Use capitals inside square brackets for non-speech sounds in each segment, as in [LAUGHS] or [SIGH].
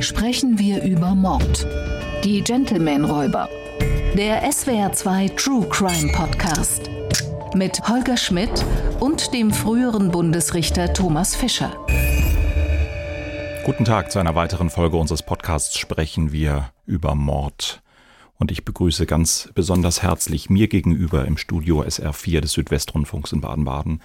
sprechen wir über Mord. Die Gentleman-Räuber. Der SWR2 True Crime Podcast. Mit Holger Schmidt und dem früheren Bundesrichter Thomas Fischer. Guten Tag zu einer weiteren Folge unseres Podcasts sprechen wir über Mord. Und ich begrüße ganz besonders herzlich mir gegenüber im Studio SR4 des Südwestrundfunks in Baden-Baden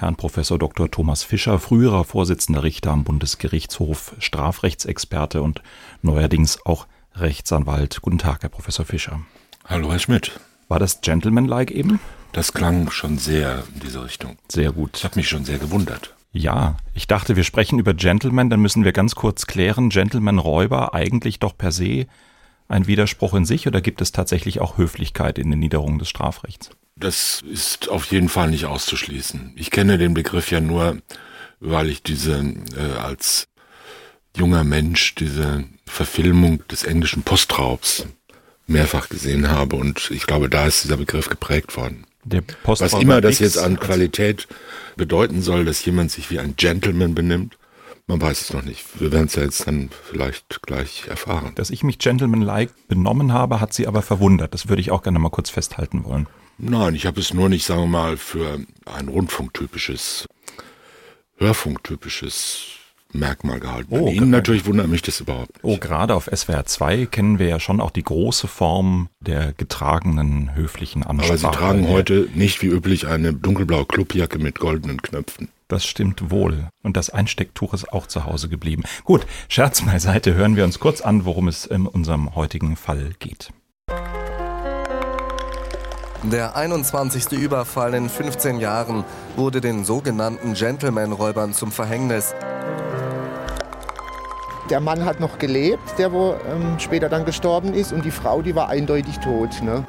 Herrn Professor Dr. Thomas Fischer, früherer Vorsitzender Richter am Bundesgerichtshof, Strafrechtsexperte und neuerdings auch Rechtsanwalt. Guten Tag, Herr Professor Fischer. Hallo, Herr Schmidt. War das Gentleman-like eben? Das klang schon sehr in diese Richtung. Sehr gut. Ich habe mich schon sehr gewundert. Ja, ich dachte, wir sprechen über Gentleman, dann müssen wir ganz kurz klären, Gentleman-Räuber eigentlich doch per se ein Widerspruch in sich oder gibt es tatsächlich auch Höflichkeit in den Niederungen des Strafrechts? Das ist auf jeden Fall nicht auszuschließen. Ich kenne den Begriff ja nur, weil ich diese äh, als junger Mensch diese Verfilmung des englischen Postraubs mehrfach gesehen habe und ich glaube, da ist dieser Begriff geprägt worden. Was immer das jetzt an Qualität bedeuten soll, dass jemand sich wie ein Gentleman benimmt, man weiß es noch nicht. Wir werden es ja jetzt dann vielleicht gleich erfahren. Dass ich mich gentleman-like benommen habe, hat sie aber verwundert. Das würde ich auch gerne mal kurz festhalten wollen. Nein, ich habe es nur nicht, sagen wir mal, für ein rundfunktypisches, hörfunktypisches Merkmal gehalten. Oh, Ihnen natürlich wundert mich das überhaupt nicht. Oh, gerade auf SWR 2 kennen wir ja schon auch die große Form der getragenen höflichen Ansprache. Aber Sie tragen heute nicht wie üblich eine dunkelblaue Clubjacke mit goldenen Knöpfen. Das stimmt wohl. Und das Einstecktuch ist auch zu Hause geblieben. Gut, Scherz beiseite, hören wir uns kurz an, worum es in unserem heutigen Fall geht. Der 21. Überfall in 15 Jahren wurde den sogenannten Gentleman-Räubern zum Verhängnis. Der Mann hat noch gelebt, der wo ähm, später dann gestorben ist, und die Frau, die war eindeutig tot. Ne?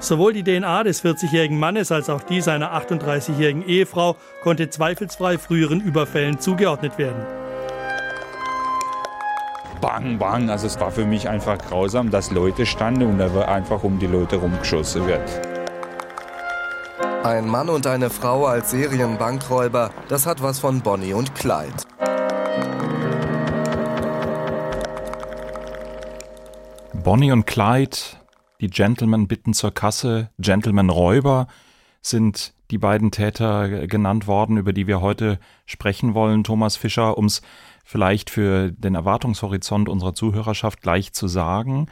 Sowohl die DNA des 40-jährigen Mannes als auch die seiner 38-jährigen Ehefrau konnte zweifelsfrei früheren Überfällen zugeordnet werden bang, bang. Also es war für mich einfach grausam, dass Leute standen und da einfach um die Leute rumgeschossen wird. Ein Mann und eine Frau als Serienbankräuber, das hat was von Bonnie und Clyde. Bonnie und Clyde, die Gentlemen bitten zur Kasse, Gentleman Räuber sind die beiden Täter genannt worden, über die wir heute sprechen wollen. Thomas Fischer, ums vielleicht für den Erwartungshorizont unserer Zuhörerschaft gleich zu sagen.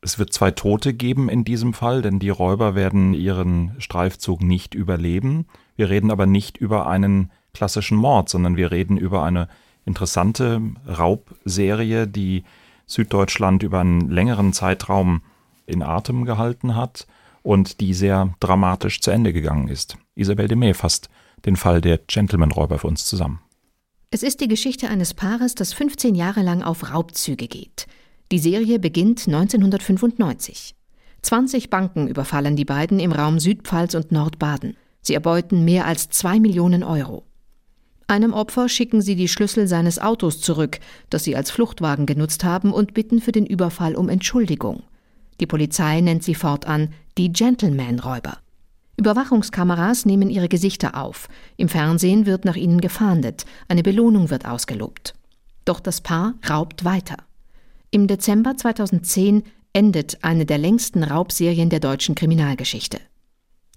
Es wird zwei Tote geben in diesem Fall, denn die Räuber werden ihren Streifzug nicht überleben. Wir reden aber nicht über einen klassischen Mord, sondern wir reden über eine interessante Raubserie, die Süddeutschland über einen längeren Zeitraum in Atem gehalten hat und die sehr dramatisch zu Ende gegangen ist. Isabel de May fasst den Fall der Gentleman-Räuber für uns zusammen. Es ist die Geschichte eines Paares, das 15 Jahre lang auf Raubzüge geht. Die Serie beginnt 1995. 20 Banken überfallen die beiden im Raum Südpfalz und Nordbaden. Sie erbeuten mehr als 2 Millionen Euro. Einem Opfer schicken sie die Schlüssel seines Autos zurück, das sie als Fluchtwagen genutzt haben, und bitten für den Überfall um Entschuldigung. Die Polizei nennt sie fortan die Gentleman-Räuber. Überwachungskameras nehmen ihre Gesichter auf. Im Fernsehen wird nach ihnen gefahndet. Eine Belohnung wird ausgelobt. Doch das Paar raubt weiter. Im Dezember 2010 endet eine der längsten Raubserien der deutschen Kriminalgeschichte.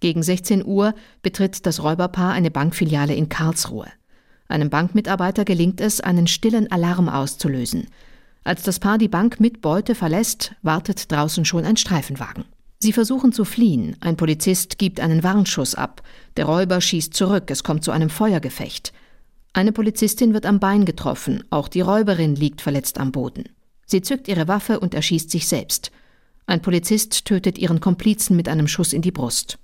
Gegen 16 Uhr betritt das Räuberpaar eine Bankfiliale in Karlsruhe. Einem Bankmitarbeiter gelingt es, einen stillen Alarm auszulösen. Als das Paar die Bank mit Beute verlässt, wartet draußen schon ein Streifenwagen. Sie versuchen zu fliehen. Ein Polizist gibt einen Warnschuss ab. Der Räuber schießt zurück. Es kommt zu einem Feuergefecht. Eine Polizistin wird am Bein getroffen. Auch die Räuberin liegt verletzt am Boden. Sie zückt ihre Waffe und erschießt sich selbst. Ein Polizist tötet ihren Komplizen mit einem Schuss in die Brust.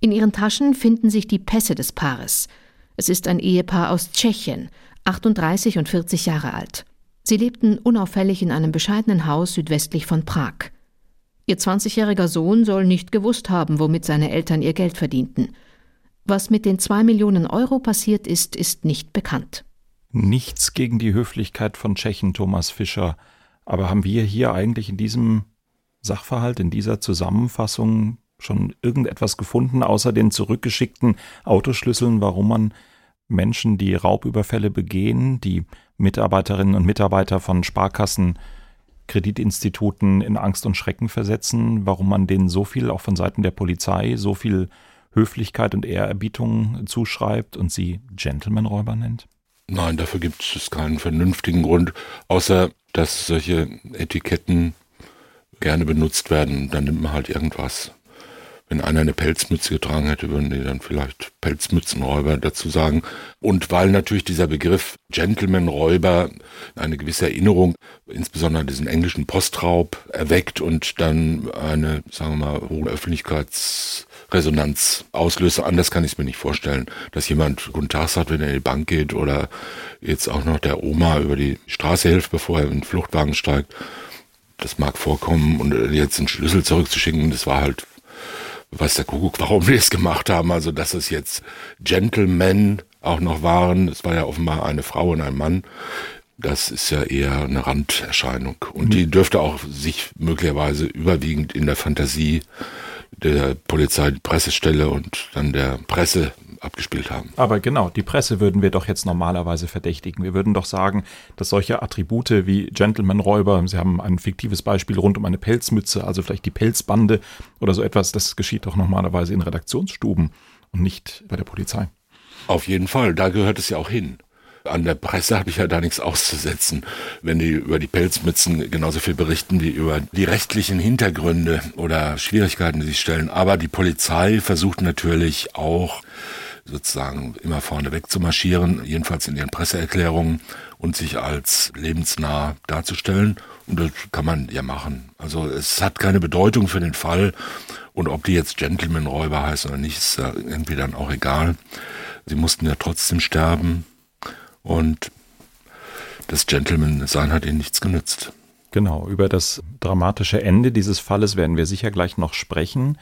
In ihren Taschen finden sich die Pässe des Paares. Es ist ein Ehepaar aus Tschechien, 38 und 40 Jahre alt. Sie lebten unauffällig in einem bescheidenen Haus südwestlich von Prag. Ihr 20-jähriger Sohn soll nicht gewusst haben, womit seine Eltern ihr Geld verdienten. Was mit den zwei Millionen Euro passiert ist, ist nicht bekannt. Nichts gegen die Höflichkeit von Tschechen, Thomas Fischer. Aber haben wir hier eigentlich in diesem Sachverhalt, in dieser Zusammenfassung schon irgendetwas gefunden, außer den zurückgeschickten Autoschlüsseln, warum man Menschen, die Raubüberfälle begehen, die Mitarbeiterinnen und Mitarbeiter von Sparkassen, Kreditinstituten in Angst und Schrecken versetzen, warum man denen so viel, auch von Seiten der Polizei, so viel Höflichkeit und Ehrerbietung zuschreibt und sie Gentlemanräuber nennt? Nein, dafür gibt es keinen vernünftigen Grund, außer dass solche Etiketten gerne benutzt werden. Dann nimmt man halt irgendwas. Wenn einer eine Pelzmütze getragen hätte, würden die dann vielleicht Pelzmützenräuber dazu sagen. Und weil natürlich dieser Begriff Gentleman-Räuber eine gewisse Erinnerung, insbesondere diesen englischen Postraub, erweckt und dann eine, sagen wir mal, hohe Öffentlichkeitsresonanz auslöst. Anders kann ich es mir nicht vorstellen, dass jemand Guten Tag sagt, wenn er in die Bank geht oder jetzt auch noch der Oma über die Straße hilft, bevor er in den Fluchtwagen steigt. Das mag vorkommen und jetzt einen Schlüssel zurückzuschicken, das war halt weiß der Kuckuck, warum wir es gemacht haben. Also, dass es jetzt Gentlemen auch noch waren. Es war ja offenbar eine Frau und ein Mann. Das ist ja eher eine Randerscheinung. Und die dürfte auch sich möglicherweise überwiegend in der Fantasie der Polizei, Pressestelle und dann der Presse abgespielt haben. Aber genau, die Presse würden wir doch jetzt normalerweise verdächtigen. Wir würden doch sagen, dass solche Attribute wie Gentleman-Räuber, Sie haben ein fiktives Beispiel rund um eine Pelzmütze, also vielleicht die Pelzbande oder so etwas, das geschieht doch normalerweise in Redaktionsstuben und nicht bei der Polizei. Auf jeden Fall, da gehört es ja auch hin. An der Presse habe ich ja da nichts auszusetzen, wenn die über die Pelzmützen genauso viel berichten wie über die rechtlichen Hintergründe oder Schwierigkeiten, die sie stellen. Aber die Polizei versucht natürlich auch sozusagen immer vorne weg zu marschieren, jedenfalls in ihren Presseerklärungen und sich als lebensnah darzustellen. Und das kann man ja machen. Also es hat keine Bedeutung für den Fall. Und ob die jetzt Gentleman-Räuber heißen oder nicht, ist irgendwie dann auch egal. Sie mussten ja trotzdem sterben. Und das Gentleman-Sein hat ihnen nichts genützt. Genau, über das dramatische Ende dieses Falles werden wir sicher gleich noch sprechen.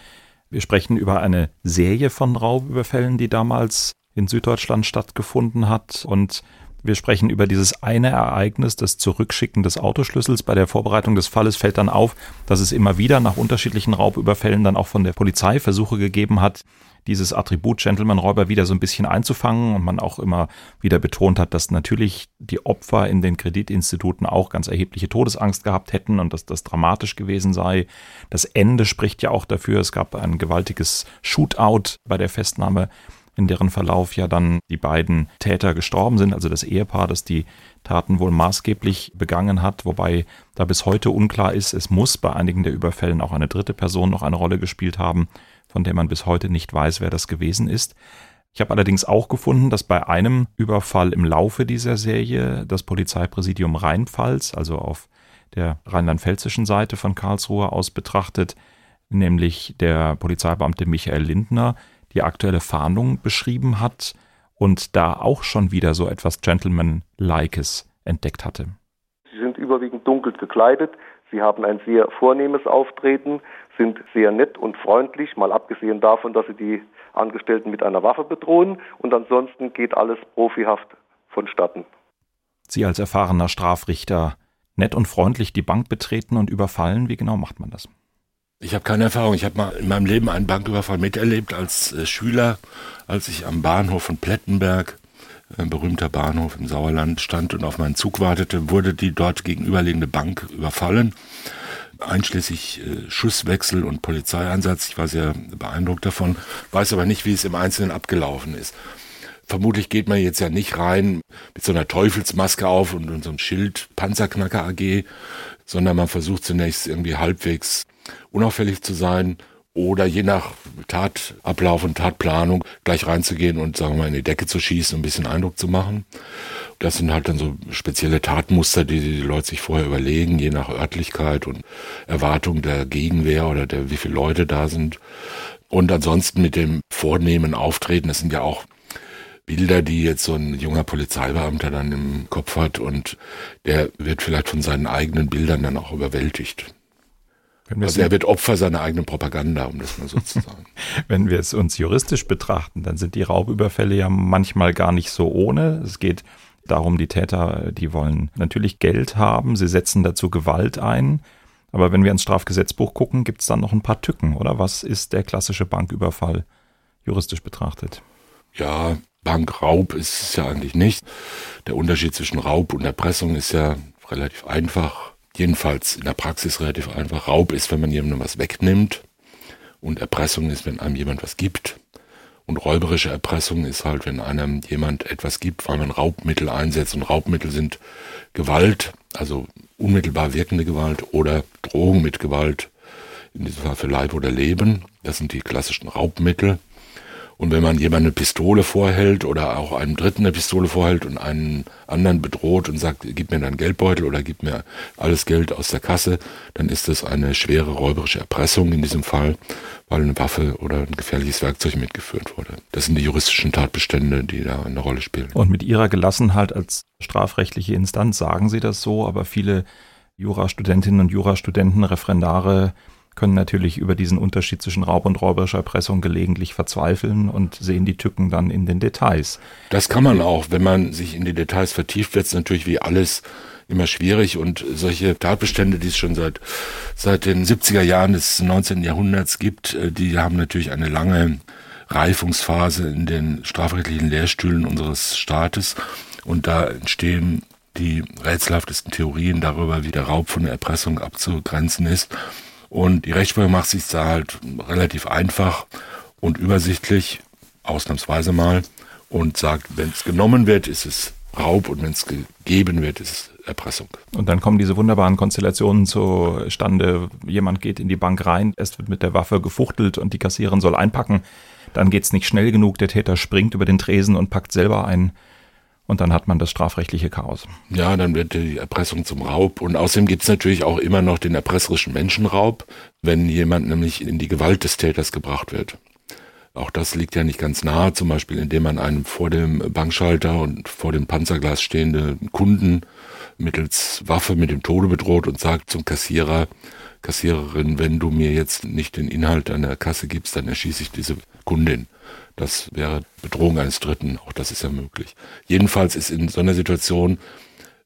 Wir sprechen über eine Serie von Raubüberfällen, die damals in Süddeutschland stattgefunden hat. Und wir sprechen über dieses eine Ereignis, das Zurückschicken des Autoschlüssels. Bei der Vorbereitung des Falles fällt dann auf, dass es immer wieder nach unterschiedlichen Raubüberfällen dann auch von der Polizei Versuche gegeben hat, dieses Attribut Gentleman-Räuber wieder so ein bisschen einzufangen und man auch immer wieder betont hat, dass natürlich die Opfer in den Kreditinstituten auch ganz erhebliche Todesangst gehabt hätten und dass das dramatisch gewesen sei. Das Ende spricht ja auch dafür. Es gab ein gewaltiges Shootout bei der Festnahme in deren Verlauf ja dann die beiden Täter gestorben sind, also das Ehepaar, das die Taten wohl maßgeblich begangen hat, wobei da bis heute unklar ist, es muss bei einigen der Überfällen auch eine dritte Person noch eine Rolle gespielt haben von der man bis heute nicht weiß, wer das gewesen ist. Ich habe allerdings auch gefunden, dass bei einem Überfall im Laufe dieser Serie das Polizeipräsidium Rheinpfalz, also auf der rheinland-pfälzischen Seite von Karlsruhe aus betrachtet, nämlich der Polizeibeamte Michael Lindner, die aktuelle Fahndung beschrieben hat und da auch schon wieder so etwas Gentleman-likes entdeckt hatte. Sie sind überwiegend dunkel gekleidet, sie haben ein sehr vornehmes Auftreten, sind sehr nett und freundlich, mal abgesehen davon, dass sie die Angestellten mit einer Waffe bedrohen. Und ansonsten geht alles profihaft vonstatten. Sie als erfahrener Strafrichter nett und freundlich die Bank betreten und überfallen. Wie genau macht man das? Ich habe keine Erfahrung. Ich habe mal in meinem Leben einen Banküberfall miterlebt als äh, Schüler, als ich am Bahnhof von Plettenberg, ein berühmter Bahnhof im Sauerland, stand und auf meinen Zug wartete, wurde die dort gegenüberliegende Bank überfallen einschließlich äh, Schusswechsel und Polizeieinsatz. Ich war sehr beeindruckt davon, weiß aber nicht, wie es im Einzelnen abgelaufen ist. Vermutlich geht man jetzt ja nicht rein mit so einer Teufelsmaske auf und, und so Schild Panzerknacker AG, sondern man versucht zunächst irgendwie halbwegs unauffällig zu sein oder je nach Tatablauf und Tatplanung gleich reinzugehen und sagen wir mal in die Decke zu schießen, um ein bisschen Eindruck zu machen. Das sind halt dann so spezielle Tatmuster, die die Leute sich vorher überlegen, je nach Örtlichkeit und Erwartung der Gegenwehr oder der, wie viele Leute da sind. Und ansonsten mit dem vornehmen Auftreten, das sind ja auch Bilder, die jetzt so ein junger Polizeibeamter dann im Kopf hat und der wird vielleicht von seinen eigenen Bildern dann auch überwältigt. Also er wird Opfer seiner eigenen Propaganda, um das mal so zu sagen. [LAUGHS] Wenn wir es uns juristisch betrachten, dann sind die Raubüberfälle ja manchmal gar nicht so ohne. Es geht darum, die Täter, die wollen natürlich Geld haben, sie setzen dazu Gewalt ein. Aber wenn wir ins Strafgesetzbuch gucken, gibt es dann noch ein paar Tücken, oder? Was ist der klassische Banküberfall juristisch betrachtet? Ja, Bankraub ist es ja eigentlich nicht. Der Unterschied zwischen Raub und Erpressung ist ja relativ einfach. Jedenfalls in der Praxis relativ einfach. Raub ist, wenn man jemandem was wegnimmt. Und Erpressung ist, wenn einem jemand was gibt. Und räuberische Erpressung ist halt, wenn einem jemand etwas gibt, weil man Raubmittel einsetzt. Und Raubmittel sind Gewalt, also unmittelbar wirkende Gewalt oder Drohung mit Gewalt, in diesem Fall für Leib oder Leben. Das sind die klassischen Raubmittel. Und wenn man jemand eine Pistole vorhält oder auch einem Dritten eine Pistole vorhält und einen anderen bedroht und sagt, gib mir deinen Geldbeutel oder gib mir alles Geld aus der Kasse, dann ist das eine schwere räuberische Erpressung in diesem Fall, weil eine Waffe oder ein gefährliches Werkzeug mitgeführt wurde. Das sind die juristischen Tatbestände, die da eine Rolle spielen. Und mit Ihrer Gelassenheit als strafrechtliche Instanz sagen Sie das so, aber viele Jurastudentinnen und Jurastudenten, Referendare können natürlich über diesen Unterschied zwischen Raub und räuberischer Erpressung gelegentlich verzweifeln und sehen die Tücken dann in den Details. Das kann man auch. Wenn man sich in die Details vertieft, wird es natürlich wie alles immer schwierig und solche Tatbestände, die es schon seit, seit den 70er Jahren des 19. Jahrhunderts gibt, äh, die haben natürlich eine lange Reifungsphase in den strafrechtlichen Lehrstühlen unseres Staates und da entstehen die rätselhaftesten Theorien darüber, wie der Raub von der Erpressung abzugrenzen ist. Und die Rechtsprechung macht sich da halt relativ einfach und übersichtlich, ausnahmsweise mal, und sagt, wenn es genommen wird, ist es Raub und wenn es gegeben wird, ist es Erpressung. Und dann kommen diese wunderbaren Konstellationen zustande. Jemand geht in die Bank rein, es wird mit der Waffe gefuchtelt und die Kassiererin soll einpacken. Dann geht es nicht schnell genug, der Täter springt über den Tresen und packt selber ein. Und dann hat man das strafrechtliche Chaos. Ja, dann wird die Erpressung zum Raub. Und außerdem gibt es natürlich auch immer noch den erpresserischen Menschenraub, wenn jemand nämlich in die Gewalt des Täters gebracht wird. Auch das liegt ja nicht ganz nahe, zum Beispiel indem man einen vor dem Bankschalter und vor dem Panzerglas stehenden Kunden mittels Waffe mit dem Tode bedroht und sagt zum Kassierer, Kassiererin, wenn du mir jetzt nicht den Inhalt deiner Kasse gibst, dann erschieße ich diese Kundin. Das wäre Bedrohung eines Dritten, auch das ist ja möglich. Jedenfalls ist in so einer Situation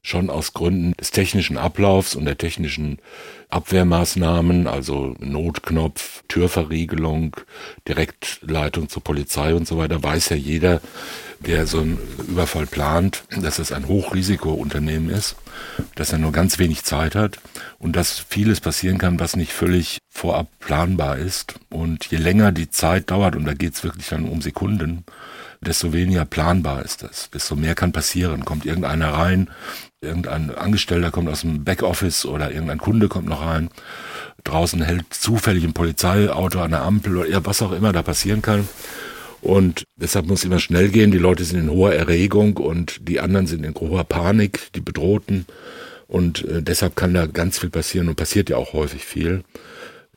schon aus Gründen des technischen Ablaufs und der technischen Abwehrmaßnahmen, also Notknopf, Türverriegelung, Direktleitung zur Polizei und so weiter, weiß ja jeder, der so einen Überfall plant, dass es ein Hochrisikounternehmen ist, dass er nur ganz wenig Zeit hat und dass vieles passieren kann, was nicht völlig vorab planbar ist. Und je länger die Zeit dauert, und da geht es wirklich dann um Sekunden, desto weniger planbar ist das, desto mehr kann passieren. Kommt irgendeiner rein, irgendein Angestellter kommt aus dem Backoffice oder irgendein Kunde kommt noch rein, draußen hält zufällig ein Polizeiauto an der Ampel oder was auch immer da passieren kann. Und deshalb muss immer schnell gehen. Die Leute sind in hoher Erregung und die anderen sind in hoher Panik, die Bedrohten. Und äh, deshalb kann da ganz viel passieren und passiert ja auch häufig viel.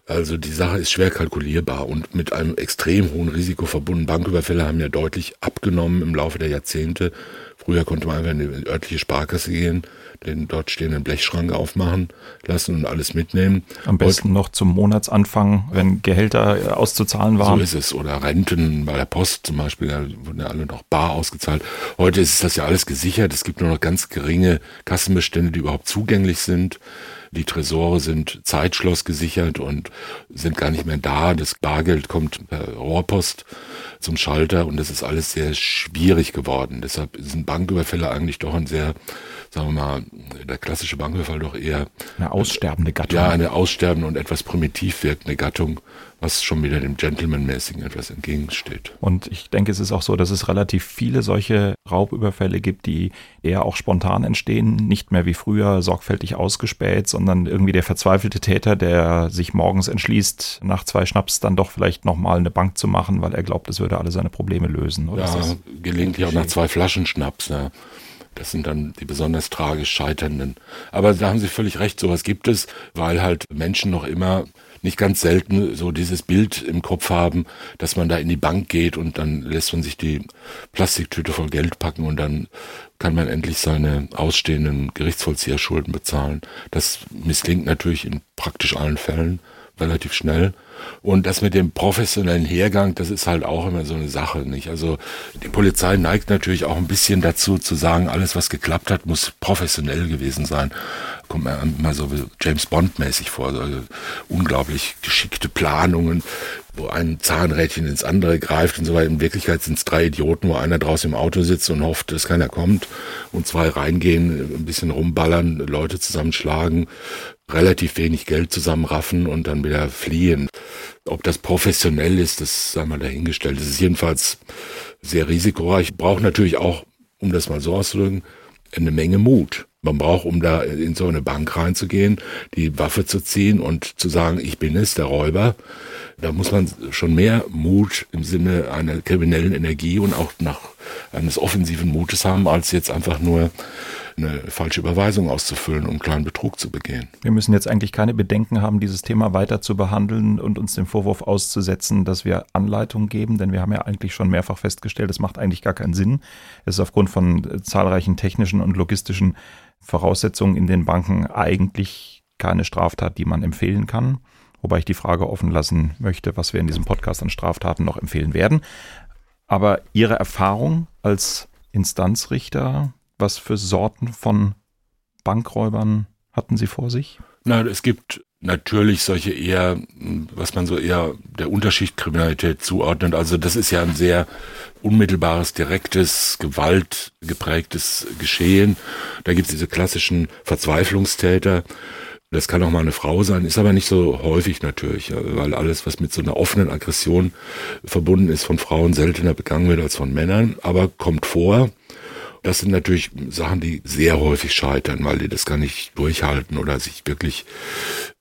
Also die Sache ist schwer kalkulierbar und mit einem extrem hohen Risiko verbunden. Banküberfälle haben ja deutlich abgenommen im Laufe der Jahrzehnte. Früher konnte man einfach in die örtliche Sparkasse gehen, den dort stehenden Blechschrank aufmachen lassen und alles mitnehmen. Am besten Heute, noch zum Monatsanfang, wenn Gehälter auszuzahlen waren. So ist es. Oder Renten bei der Post zum Beispiel, da wurden ja alle noch bar ausgezahlt. Heute ist das ja alles gesichert. Es gibt nur noch ganz geringe Kassenbestände, die überhaupt zugänglich sind. Die Tresore sind Zeitschloss gesichert und sind gar nicht mehr da. Das Bargeld kommt per Rohrpost zum Schalter und das ist alles sehr schwierig geworden. Deshalb sind Banküberfälle eigentlich doch ein sehr, sagen wir mal, der klassische Banküberfall doch eher eine aussterbende Gattung. Ja, eine aussterbende und etwas primitiv wirkende Gattung was schon wieder dem Gentleman-mäßigen etwas entgegensteht. Und ich denke, es ist auch so, dass es relativ viele solche Raubüberfälle gibt, die eher auch spontan entstehen, nicht mehr wie früher sorgfältig ausgespäht, sondern irgendwie der verzweifelte Täter, der sich morgens entschließt, nach zwei Schnaps dann doch vielleicht nochmal eine Bank zu machen, weil er glaubt, es würde alle seine Probleme lösen. Oder ja, gelegentlich auch nach zwei Flaschen Schnaps. Ja. Das sind dann die besonders tragisch Scheiternden. Aber da haben Sie völlig recht, sowas gibt es, weil halt Menschen noch immer nicht ganz selten so dieses Bild im Kopf haben, dass man da in die Bank geht und dann lässt man sich die Plastiktüte voll Geld packen und dann kann man endlich seine ausstehenden Gerichtsvollzieherschulden bezahlen. Das misslingt natürlich in praktisch allen Fällen, relativ schnell. Und das mit dem professionellen Hergang, das ist halt auch immer so eine Sache, nicht? Also die Polizei neigt natürlich auch ein bisschen dazu zu sagen, alles was geklappt hat, muss professionell gewesen sein. Kommt mir immer so James Bond mäßig vor, so unglaublich geschickte Planungen, wo ein Zahnrädchen ins andere greift und so weiter. In Wirklichkeit sind es drei Idioten, wo einer draußen im Auto sitzt und hofft, dass keiner kommt und zwei reingehen, ein bisschen rumballern, Leute zusammenschlagen, relativ wenig Geld zusammenraffen und dann wieder fliehen. Ob das professionell ist, das sei mal dahingestellt. Es ist jedenfalls sehr risikoreich. Braucht natürlich auch, um das mal so auszudrücken, eine Menge Mut. Man braucht, um da in so eine Bank reinzugehen, die Waffe zu ziehen und zu sagen, ich bin es, der Räuber. Da muss man schon mehr Mut im Sinne einer kriminellen Energie und auch nach eines offensiven Mutes haben, als jetzt einfach nur eine falsche Überweisung auszufüllen, um einen kleinen Betrug zu begehen. Wir müssen jetzt eigentlich keine Bedenken haben, dieses Thema weiter zu behandeln und uns dem Vorwurf auszusetzen, dass wir Anleitungen geben, denn wir haben ja eigentlich schon mehrfach festgestellt, es macht eigentlich gar keinen Sinn. Es ist aufgrund von zahlreichen technischen und logistischen Voraussetzungen in den Banken eigentlich keine Straftat, die man empfehlen kann. Wobei ich die Frage offen lassen möchte, was wir in diesem Podcast an Straftaten noch empfehlen werden. Aber Ihre Erfahrung als Instanzrichter was für Sorten von Bankräubern hatten Sie vor sich? Na, es gibt natürlich solche eher, was man so eher der Unterschichtkriminalität zuordnet. Also das ist ja ein sehr unmittelbares, direktes, gewaltgeprägtes Geschehen. Da gibt es diese klassischen Verzweiflungstäter. Das kann auch mal eine Frau sein, ist aber nicht so häufig natürlich, weil alles, was mit so einer offenen Aggression verbunden ist, von Frauen seltener begangen wird als von Männern, aber kommt vor. Das sind natürlich Sachen, die sehr häufig scheitern, weil die das gar nicht durchhalten oder sich wirklich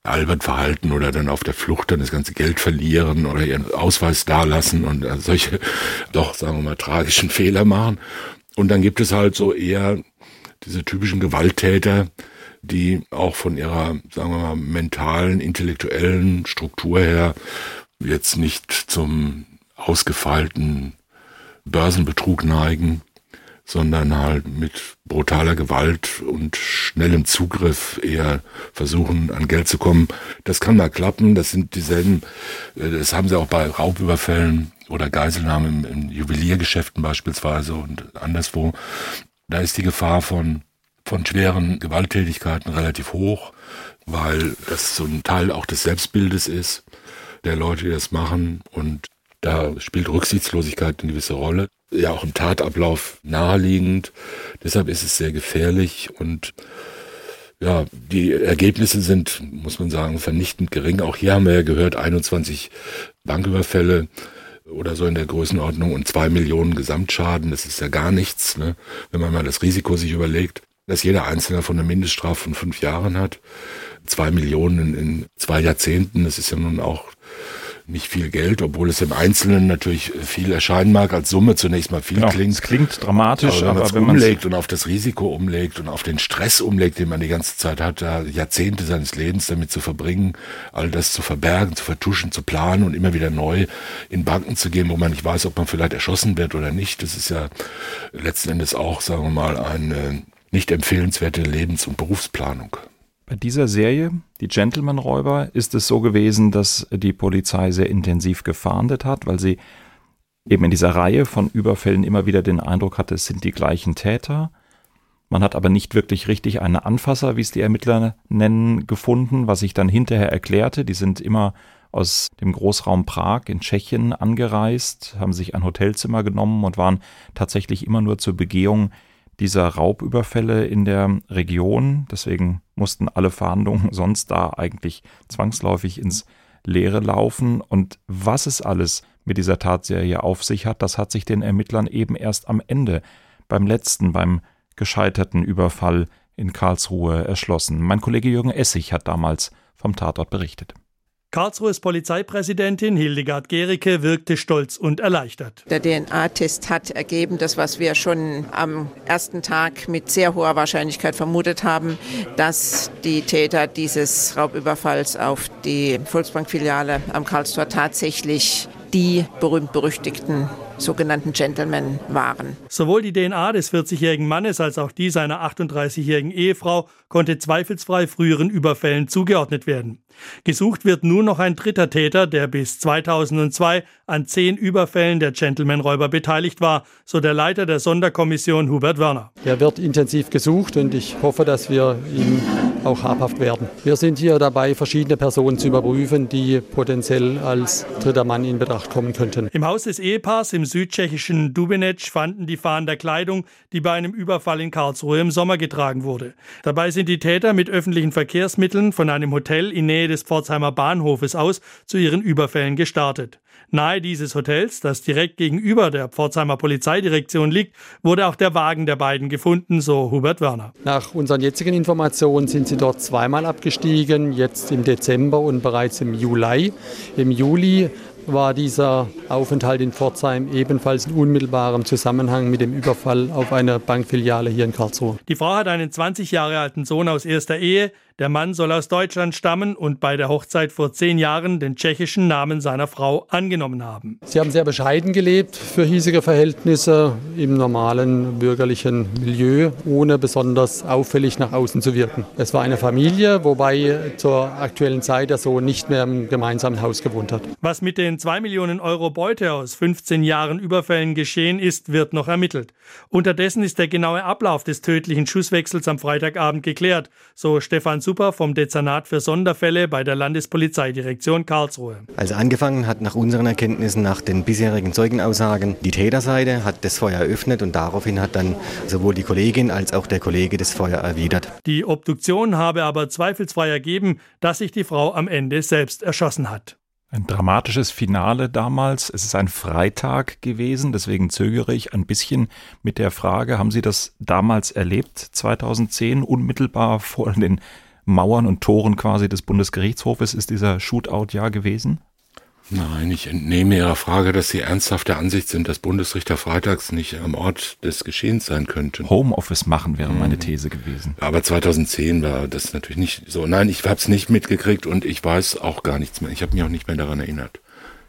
albert verhalten oder dann auf der Flucht dann das ganze Geld verlieren oder ihren Ausweis dalassen und solche [LAUGHS] doch, sagen wir mal, tragischen Fehler machen. Und dann gibt es halt so eher diese typischen Gewalttäter, die auch von ihrer, sagen wir mal, mentalen, intellektuellen Struktur her jetzt nicht zum ausgefeilten Börsenbetrug neigen, sondern halt mit brutaler Gewalt und schnellem Zugriff eher versuchen, an Geld zu kommen. Das kann mal klappen, das sind dieselben, äh, das haben sie auch bei Raubüberfällen oder Geiselnahmen in Juweliergeschäften beispielsweise und anderswo. Da ist die Gefahr von, von schweren Gewalttätigkeiten relativ hoch, weil das so ein Teil auch des Selbstbildes ist, der Leute, die das machen und da spielt Rücksichtslosigkeit eine gewisse Rolle ja auch im Tatablauf naheliegend. Deshalb ist es sehr gefährlich und ja, die Ergebnisse sind, muss man sagen, vernichtend gering. Auch hier haben wir ja gehört, 21 Banküberfälle oder so in der Größenordnung und zwei Millionen Gesamtschaden. Das ist ja gar nichts, ne? wenn man mal das Risiko sich überlegt, dass jeder Einzelne von einer Mindeststrafe von fünf Jahren hat. Zwei Millionen in zwei Jahrzehnten, das ist ja nun auch nicht viel Geld, obwohl es im Einzelnen natürlich viel erscheinen mag, als Summe zunächst mal viel genau, klingt. Es klingt dramatisch, aber, aber wenn man es umlegt und auf das Risiko umlegt und auf den Stress umlegt, den man die ganze Zeit hat, da Jahrzehnte seines Lebens damit zu verbringen, all das zu verbergen, zu vertuschen, zu planen und immer wieder neu in Banken zu gehen, wo man nicht weiß, ob man vielleicht erschossen wird oder nicht. Das ist ja letzten Endes auch, sagen wir mal, eine nicht empfehlenswerte Lebens- und Berufsplanung. Bei dieser Serie, die Gentleman-Räuber, ist es so gewesen, dass die Polizei sehr intensiv gefahndet hat, weil sie eben in dieser Reihe von Überfällen immer wieder den Eindruck hatte, es sind die gleichen Täter. Man hat aber nicht wirklich richtig einen Anfasser, wie es die Ermittler nennen, gefunden, was sich dann hinterher erklärte. Die sind immer aus dem Großraum Prag in Tschechien angereist, haben sich ein Hotelzimmer genommen und waren tatsächlich immer nur zur Begehung dieser Raubüberfälle in der Region. Deswegen mussten alle Fahndungen [LAUGHS] sonst da eigentlich zwangsläufig ins Leere laufen. Und was es alles mit dieser Tatserie auf sich hat, das hat sich den Ermittlern eben erst am Ende, beim letzten, beim gescheiterten Überfall in Karlsruhe erschlossen. Mein Kollege Jürgen Essig hat damals vom Tatort berichtet. Karlsruhes Polizeipräsidentin Hildegard Gericke wirkte stolz und erleichtert. Der DNA-Test hat ergeben, das, was wir schon am ersten Tag mit sehr hoher Wahrscheinlichkeit vermutet haben, dass die Täter dieses Raubüberfalls auf die Volksbankfiliale am Karlstor tatsächlich die berühmt-berüchtigten sogenannten Gentlemen waren. Sowohl die DNA des 40-jährigen Mannes als auch die seiner 38-jährigen Ehefrau konnte zweifelsfrei früheren Überfällen zugeordnet werden. Gesucht wird nun noch ein dritter Täter, der bis 2002 an zehn Überfällen der Gentleman-Räuber beteiligt war, so der Leiter der Sonderkommission Hubert Werner. Er wird intensiv gesucht und ich hoffe, dass wir ihm auch habhaft werden. Wir sind hier dabei, verschiedene Personen zu überprüfen, die potenziell als dritter Mann in Betracht kommen könnten. Im Haus des Ehepaars im südtschechischen Dubenec fanden die Fahnen der Kleidung, die bei einem Überfall in Karlsruhe im Sommer getragen wurde. Dabei sind die Täter mit öffentlichen Verkehrsmitteln von einem Hotel in Nähe des Pforzheimer Bahnhofes aus zu ihren Überfällen gestartet. Nahe dieses Hotels, das direkt gegenüber der Pforzheimer Polizeidirektion liegt, wurde auch der Wagen der beiden gefunden, so Hubert Werner. Nach unseren jetzigen Informationen sind sie dort zweimal abgestiegen, jetzt im Dezember und bereits im Juli. Im Juli war dieser Aufenthalt in Pforzheim ebenfalls in unmittelbarem Zusammenhang mit dem Überfall auf eine Bankfiliale hier in Karlsruhe. Die Frau hat einen 20 Jahre alten Sohn aus erster Ehe. Der Mann soll aus Deutschland stammen und bei der Hochzeit vor zehn Jahren den tschechischen Namen seiner Frau angenommen haben. Sie haben sehr bescheiden gelebt für hiesige Verhältnisse im normalen bürgerlichen Milieu, ohne besonders auffällig nach außen zu wirken. Es war eine Familie, wobei zur aktuellen Zeit der Sohn nicht mehr im gemeinsamen Haus gewohnt hat. Was mit den 2 Millionen Euro Beute aus 15 Jahren Überfällen geschehen ist, wird noch ermittelt. Unterdessen ist der genaue Ablauf des tödlichen Schusswechsels am Freitagabend geklärt, so Stefan Super vom Dezernat für Sonderfälle bei der Landespolizeidirektion Karlsruhe. Also angefangen hat nach unseren Erkenntnissen, nach den bisherigen Zeugenaussagen, die Täterseite hat das Feuer eröffnet und daraufhin hat dann sowohl die Kollegin als auch der Kollege das Feuer erwidert. Die Obduktion habe aber zweifelsfrei ergeben, dass sich die Frau am Ende selbst erschossen hat. Ein dramatisches Finale damals. Es ist ein Freitag gewesen, deswegen zögere ich ein bisschen mit der Frage, haben Sie das damals erlebt, 2010, unmittelbar vor den Mauern und Toren quasi des Bundesgerichtshofes ist dieser Shootout-Jahr gewesen? Nein, ich entnehme Ihrer Frage, dass Sie ernsthaft der Ansicht sind, dass Bundesrichter freitags nicht am Ort des Geschehens sein könnten. Homeoffice machen wäre meine These gewesen. Aber 2010 war das natürlich nicht so. Nein, ich habe es nicht mitgekriegt und ich weiß auch gar nichts mehr. Ich habe mich auch nicht mehr daran erinnert.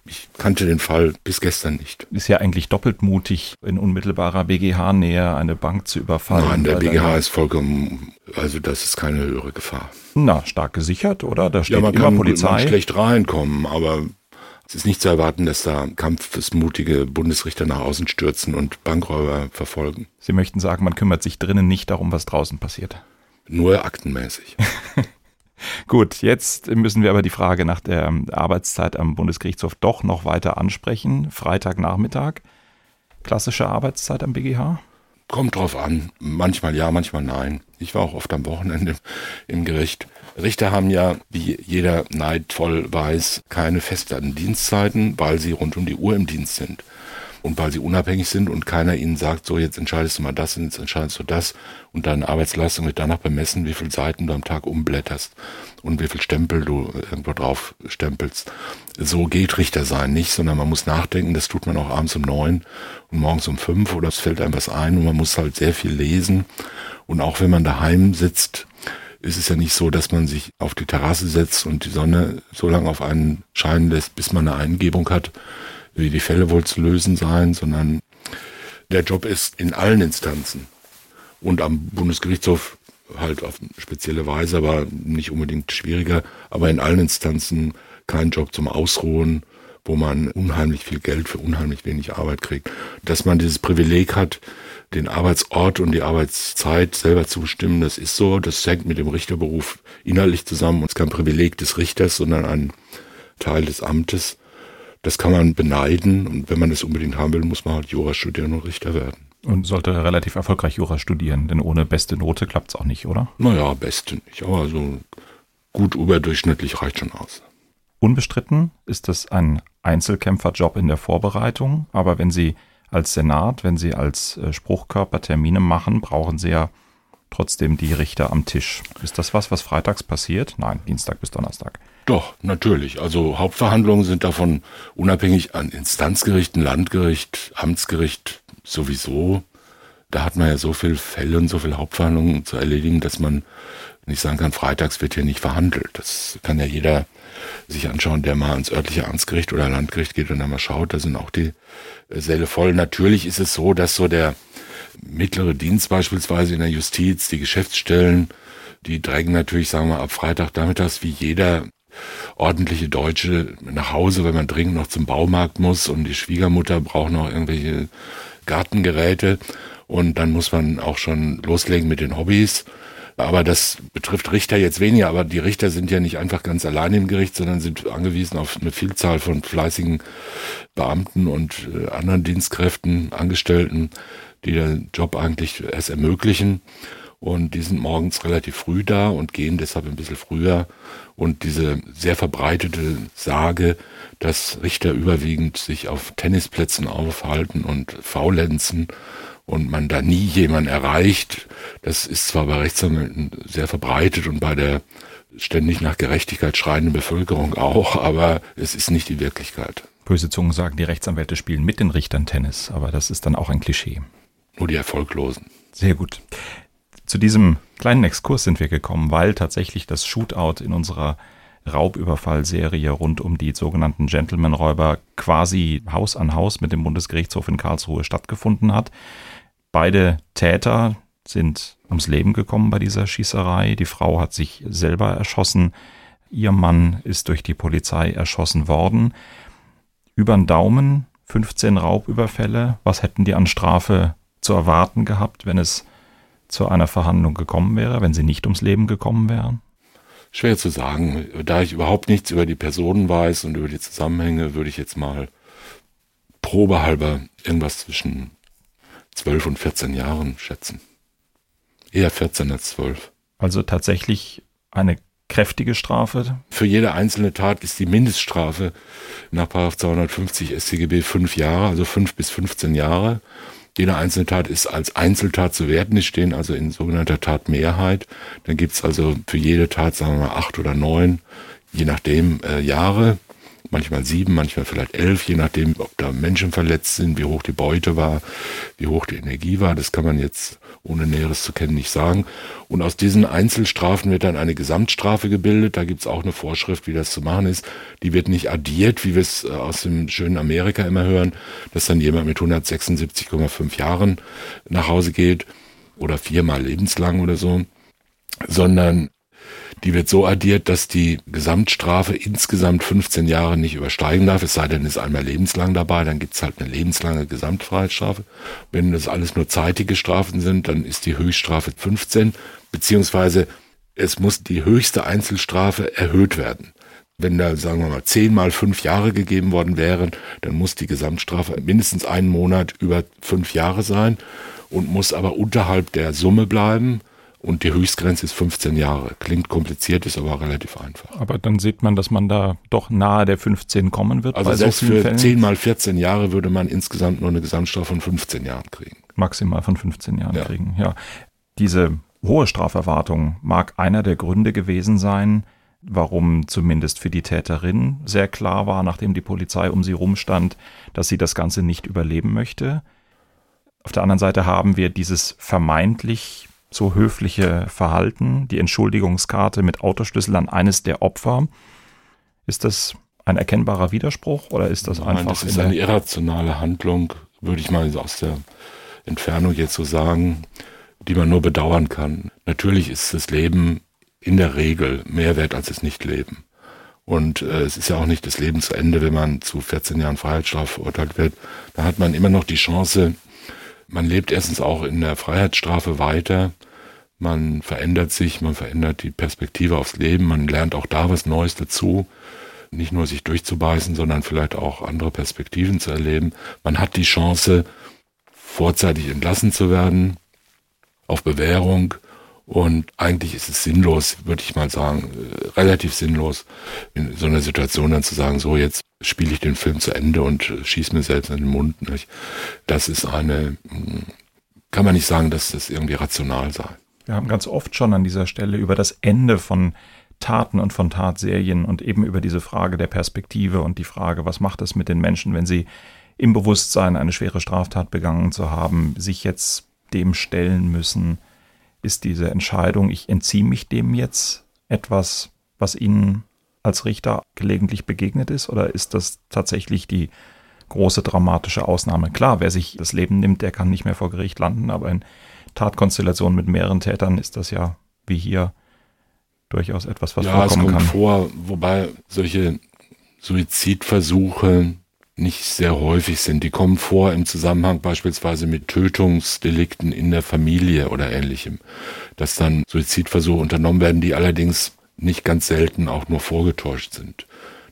Ich kannte den Fall bis gestern nicht. Ist ja eigentlich doppelt mutig, in unmittelbarer BGH-Nähe eine Bank zu überfallen. Nein, der BGH ist vollkommen, also das ist keine höhere Gefahr. Na, stark gesichert, oder? Da steht ja, man immer kann Polizei. schlecht reinkommen, aber es ist nicht zu erwarten, dass da kampfesmutige Bundesrichter nach außen stürzen und Bankräuber verfolgen. Sie möchten sagen, man kümmert sich drinnen nicht darum, was draußen passiert. Nur aktenmäßig. [LAUGHS] Gut, jetzt müssen wir aber die Frage nach der Arbeitszeit am Bundesgerichtshof doch noch weiter ansprechen. Freitagnachmittag. Klassische Arbeitszeit am BGH? Kommt drauf an. Manchmal ja, manchmal nein. Ich war auch oft am Wochenende im Gericht. Richter haben ja, wie jeder neidvoll weiß, keine festen Dienstzeiten, weil sie rund um die Uhr im Dienst sind. Und weil sie unabhängig sind und keiner ihnen sagt, so jetzt entscheidest du mal das und jetzt entscheidest du das und deine Arbeitsleistung wird danach bemessen, wie viele Seiten du am Tag umblätterst und wie viel Stempel du irgendwo drauf stempelst. So geht Richter sein nicht, sondern man muss nachdenken, das tut man auch abends um neun und morgens um fünf oder es fällt einem was ein und man muss halt sehr viel lesen. Und auch wenn man daheim sitzt, ist es ja nicht so, dass man sich auf die Terrasse setzt und die Sonne so lange auf einen scheinen lässt, bis man eine Eingebung hat, wie die Fälle wohl zu lösen seien, sondern der Job ist in allen Instanzen und am Bundesgerichtshof halt auf spezielle Weise, aber nicht unbedingt schwieriger, aber in allen Instanzen kein Job zum Ausruhen, wo man unheimlich viel Geld für unheimlich wenig Arbeit kriegt. Dass man dieses Privileg hat, den Arbeitsort und die Arbeitszeit selber zu bestimmen, das ist so. Das hängt mit dem Richterberuf inhaltlich zusammen. Es ist kein Privileg des Richters, sondern ein Teil des Amtes. Das kann man beneiden und wenn man das unbedingt haben will, muss man halt Jura studieren und Richter werden. Und sollte relativ erfolgreich Jura studieren, denn ohne beste Note klappt es auch nicht, oder? Naja, beste nicht, aber so gut überdurchschnittlich reicht schon aus. Unbestritten ist es ein Einzelkämpferjob in der Vorbereitung, aber wenn Sie als Senat, wenn Sie als äh, Spruchkörper Termine machen, brauchen Sie ja trotzdem die Richter am Tisch. Ist das was, was freitags passiert? Nein, Dienstag bis Donnerstag. Doch, natürlich. Also Hauptverhandlungen sind davon unabhängig an Instanzgerichten, Landgericht, Amtsgericht sowieso. Da hat man ja so viele Fälle und so viele Hauptverhandlungen zu erledigen, dass man nicht sagen kann, freitags wird hier nicht verhandelt. Das kann ja jeder sich anschauen, der mal ans örtliche Amtsgericht oder Landgericht geht und dann mal schaut, da sind auch die Säle voll. Natürlich ist es so, dass so der mittlere Dienst beispielsweise in der Justiz, die Geschäftsstellen, die drängen natürlich, sagen wir, ab Freitag nachmittags wie jeder ordentliche Deutsche nach Hause, wenn man dringend noch zum Baumarkt muss und die Schwiegermutter braucht noch irgendwelche Gartengeräte und dann muss man auch schon loslegen mit den Hobbys. Aber das betrifft Richter jetzt weniger, aber die Richter sind ja nicht einfach ganz allein im Gericht, sondern sind angewiesen auf eine Vielzahl von fleißigen Beamten und äh, anderen Dienstkräften, Angestellten, die den Job eigentlich erst ermöglichen. Und die sind morgens relativ früh da und gehen deshalb ein bisschen früher. Und diese sehr verbreitete Sage, dass Richter überwiegend sich auf Tennisplätzen aufhalten und faulenzen und man da nie jemanden erreicht, das ist zwar bei Rechtsanwälten sehr verbreitet und bei der ständig nach Gerechtigkeit schreienden Bevölkerung auch, aber es ist nicht die Wirklichkeit. Böse Zungen sagen, die Rechtsanwälte spielen mit den Richtern Tennis, aber das ist dann auch ein Klischee. Nur die Erfolglosen. Sehr gut. Zu diesem kleinen Exkurs sind wir gekommen, weil tatsächlich das Shootout in unserer Raubüberfallserie rund um die sogenannten Gentleman-Räuber quasi Haus an Haus mit dem Bundesgerichtshof in Karlsruhe stattgefunden hat. Beide Täter sind ums Leben gekommen bei dieser Schießerei. Die Frau hat sich selber erschossen. Ihr Mann ist durch die Polizei erschossen worden. Über den Daumen 15 Raubüberfälle. Was hätten die an Strafe zu erwarten gehabt, wenn es zu einer Verhandlung gekommen wäre, wenn sie nicht ums Leben gekommen wären? Schwer zu sagen. Da ich überhaupt nichts über die Personen weiß und über die Zusammenhänge, würde ich jetzt mal probehalber irgendwas zwischen 12 und 14 Jahren schätzen. Eher 14 als 12. Also tatsächlich eine kräftige Strafe? Für jede einzelne Tat ist die Mindeststrafe nach 250 StGB fünf Jahre, also fünf bis 15 Jahre. Jede einzelne Tat ist als Einzeltat zu werten. Die stehen also in sogenannter Tatmehrheit. Dann gibt's also für jede Tat, sagen wir mal, acht oder neun, je nachdem, äh, Jahre. Manchmal sieben, manchmal vielleicht elf, je nachdem, ob da Menschen verletzt sind, wie hoch die Beute war, wie hoch die Energie war. Das kann man jetzt ohne Näheres zu kennen nicht sagen. Und aus diesen Einzelstrafen wird dann eine Gesamtstrafe gebildet. Da gibt's auch eine Vorschrift, wie das zu machen ist. Die wird nicht addiert, wie wir es äh, aus dem schönen Amerika immer hören, dass dann jemand mit 176,5 Jahren nach Hause geht oder viermal lebenslang oder so, sondern die wird so addiert, dass die Gesamtstrafe insgesamt 15 Jahre nicht übersteigen darf, es sei denn, ist einmal lebenslang dabei, dann gibt's halt eine lebenslange Gesamtfreiheitsstrafe. Wenn das alles nur zeitige Strafen sind, dann ist die Höchststrafe 15, beziehungsweise es muss die höchste Einzelstrafe erhöht werden. Wenn da, sagen wir mal, zehn mal fünf Jahre gegeben worden wären, dann muss die Gesamtstrafe mindestens einen Monat über fünf Jahre sein und muss aber unterhalb der Summe bleiben und die Höchstgrenze ist 15 Jahre. Klingt kompliziert, ist aber relativ einfach. Aber dann sieht man, dass man da doch nahe der 15 kommen wird. Also selbst so für Fällen. 10 mal 14 Jahre würde man insgesamt nur eine Gesamtstrafe von 15 Jahren kriegen. Maximal von 15 Jahren ja. kriegen, ja. Diese hohe Straferwartung mag einer der Gründe gewesen sein, warum zumindest für die Täterin sehr klar war, nachdem die Polizei um sie rumstand, dass sie das Ganze nicht überleben möchte. Auf der anderen Seite haben wir dieses vermeintlich so höfliche Verhalten, die Entschuldigungskarte mit Autoschlüssel an eines der Opfer. Ist das ein erkennbarer Widerspruch oder ist das Nein, einfach? Das ist eine irrationale Handlung, würde ich mal aus der Entfernung jetzt so sagen, die man nur bedauern kann. Natürlich ist das Leben in der Regel mehr wert als das Nichtleben. Und äh, es ist ja auch nicht das Leben zu Ende, wenn man zu 14 Jahren Freiheitsstrafe verurteilt wird. Da hat man immer noch die Chance, man lebt erstens auch in der Freiheitsstrafe weiter. Man verändert sich, man verändert die Perspektive aufs Leben, man lernt auch da was Neues dazu. Nicht nur sich durchzubeißen, sondern vielleicht auch andere Perspektiven zu erleben. Man hat die Chance, vorzeitig entlassen zu werden, auf Bewährung. Und eigentlich ist es sinnlos, würde ich mal sagen, äh, relativ sinnlos, in so einer Situation dann zu sagen, so jetzt spiele ich den Film zu Ende und äh, schieße mir selbst in den Mund. Das ist eine, hm, kann man nicht sagen, dass das irgendwie rational sei. Wir haben ganz oft schon an dieser Stelle über das Ende von Taten und von Tatserien und eben über diese Frage der Perspektive und die Frage, was macht es mit den Menschen, wenn sie im Bewusstsein eine schwere Straftat begangen zu haben, sich jetzt dem stellen müssen? Ist diese Entscheidung, ich entziehe mich dem jetzt, etwas, was Ihnen als Richter gelegentlich begegnet ist? Oder ist das tatsächlich die große dramatische Ausnahme? Klar, wer sich das Leben nimmt, der kann nicht mehr vor Gericht landen, aber in Tatkonstellationen mit mehreren Tätern ist das ja wie hier durchaus etwas, was ja, vorkommen es kommt kann. vor, wobei solche Suizidversuche nicht sehr häufig sind. Die kommen vor im Zusammenhang beispielsweise mit Tötungsdelikten in der Familie oder ähnlichem, dass dann Suizidversuche unternommen werden, die allerdings nicht ganz selten auch nur vorgetäuscht sind.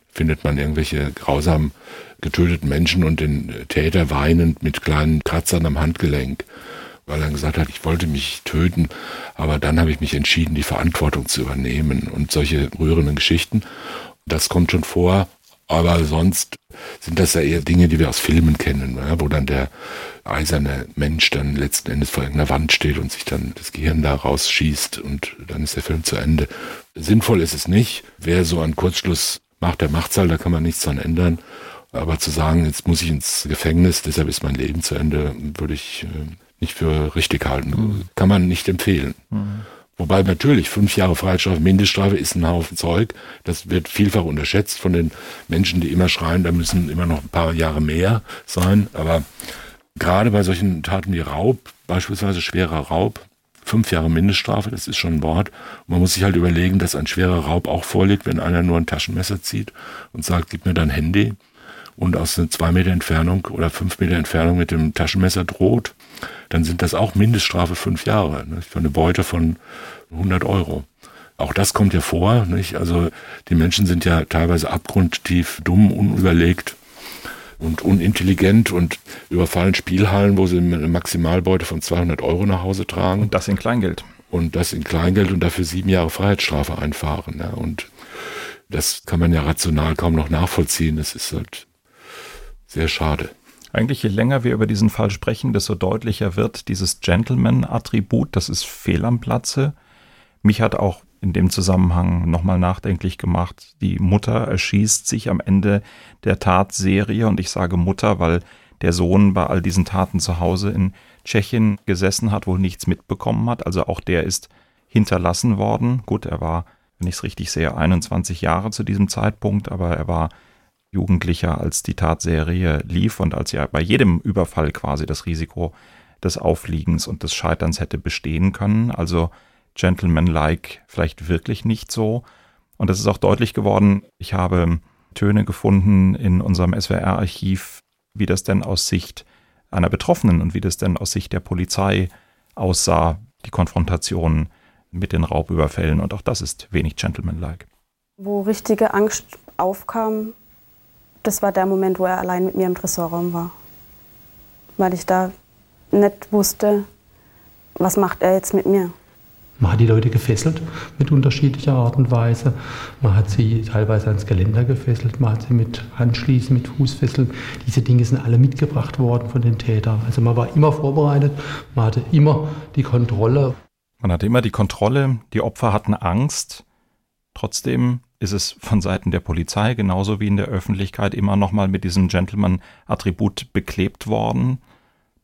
Findet man irgendwelche grausam getöteten Menschen und den Täter weinend mit kleinen Kratzern am Handgelenk, weil er gesagt hat, ich wollte mich töten, aber dann habe ich mich entschieden, die Verantwortung zu übernehmen und solche rührenden Geschichten. Das kommt schon vor, aber sonst sind das ja eher Dinge, die wir aus Filmen kennen, ja, wo dann der eiserne Mensch dann letzten Endes vor irgendeiner Wand steht und sich dann das Gehirn da rausschießt und dann ist der Film zu Ende. Sinnvoll ist es nicht. Wer so einen Kurzschluss macht, der macht's halt, da kann man nichts dran ändern. Aber zu sagen, jetzt muss ich ins Gefängnis, deshalb ist mein Leben zu Ende, würde ich äh, nicht für richtig halten. Mhm. Kann man nicht empfehlen. Mhm. Wobei natürlich fünf Jahre Freiheitsstrafe, Mindeststrafe ist ein Haufen Zeug. Das wird vielfach unterschätzt von den Menschen, die immer schreien, da müssen immer noch ein paar Jahre mehr sein. Aber gerade bei solchen Taten wie Raub, beispielsweise schwerer Raub, fünf Jahre Mindeststrafe, das ist schon ein Wort. Man muss sich halt überlegen, dass ein schwerer Raub auch vorliegt, wenn einer nur ein Taschenmesser zieht und sagt, gib mir dein Handy und aus einer zwei Meter Entfernung oder fünf Meter Entfernung mit dem Taschenmesser droht, dann sind das auch Mindeststrafe fünf Jahre ne, für eine Beute von 100 Euro. Auch das kommt ja vor. Nicht? Also die Menschen sind ja teilweise abgrundtief dumm, unüberlegt und unintelligent und überfallen Spielhallen, wo sie eine Maximalbeute von 200 Euro nach Hause tragen. Und das in Kleingeld. Und das in Kleingeld und dafür sieben Jahre Freiheitsstrafe einfahren. Ja. Und das kann man ja rational kaum noch nachvollziehen. Das ist halt sehr schade. Eigentlich, je länger wir über diesen Fall sprechen, desto deutlicher wird dieses Gentleman-Attribut, das ist fehl am Platze. Mich hat auch in dem Zusammenhang nochmal nachdenklich gemacht. Die Mutter erschießt sich am Ende der Tatserie und ich sage Mutter, weil der Sohn bei all diesen Taten zu Hause in Tschechien gesessen hat, wohl nichts mitbekommen hat. Also auch der ist hinterlassen worden. Gut, er war, wenn ich es richtig sehe, 21 Jahre zu diesem Zeitpunkt, aber er war Jugendlicher, als die Tatserie lief und als ja bei jedem Überfall quasi das Risiko des Aufliegens und des Scheiterns hätte bestehen können. Also Gentleman-like vielleicht wirklich nicht so. Und das ist auch deutlich geworden. Ich habe Töne gefunden in unserem SWR-Archiv, wie das denn aus Sicht einer Betroffenen und wie das denn aus Sicht der Polizei aussah, die Konfrontation mit den Raubüberfällen. Und auch das ist wenig Gentleman-like. Wo richtige Angst aufkam, das war der Moment, wo er allein mit mir im Tresorraum war. Weil ich da nicht wusste, was macht er jetzt mit mir. Man hat die Leute gefesselt mit unterschiedlicher Art und Weise. Man hat sie teilweise ans Geländer gefesselt, man hat sie mit Handschließen, mit Fußfesseln. Diese Dinge sind alle mitgebracht worden von den Tätern. Also man war immer vorbereitet, man hatte immer die Kontrolle. Man hatte immer die Kontrolle, die Opfer hatten Angst. Trotzdem ist es von Seiten der Polizei genauso wie in der Öffentlichkeit immer nochmal mit diesem Gentleman-Attribut beklebt worden.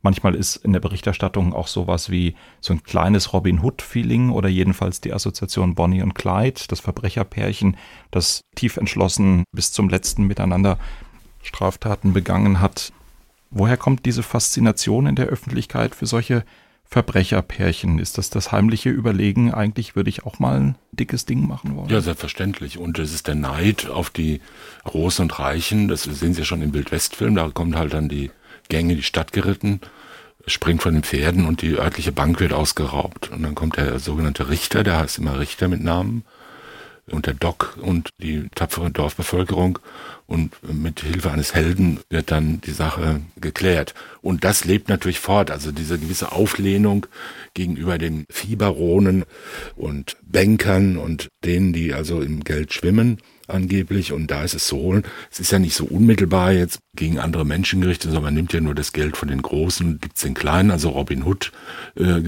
Manchmal ist in der Berichterstattung auch sowas wie so ein kleines Robin Hood-Feeling oder jedenfalls die Assoziation Bonnie und Clyde, das Verbrecherpärchen, das tief entschlossen bis zum letzten miteinander Straftaten begangen hat. Woher kommt diese Faszination in der Öffentlichkeit für solche Verbrecherpärchen? Ist das das heimliche Überlegen? Eigentlich würde ich auch mal ein dickes Ding machen wollen. Ja, selbstverständlich. Und es ist der Neid auf die Großen und Reichen. Das sehen Sie ja schon im Wildwestfilm. Da kommt halt dann die Gänge, die Stadt geritten, springt von den Pferden und die örtliche Bank wird ausgeraubt. Und dann kommt der sogenannte Richter, der heißt immer Richter mit Namen, und der Doc und die tapfere Dorfbevölkerung und mit Hilfe eines Helden wird dann die Sache geklärt. Und das lebt natürlich fort, also diese gewisse Auflehnung gegenüber den Viehbaronen und Bankern und denen, die also im Geld schwimmen angeblich und da ist es so, es ist ja nicht so unmittelbar jetzt gegen andere Menschen gerichtet, sondern man nimmt ja nur das Geld von den Großen, gibt es den Kleinen, also Robin Hood äh,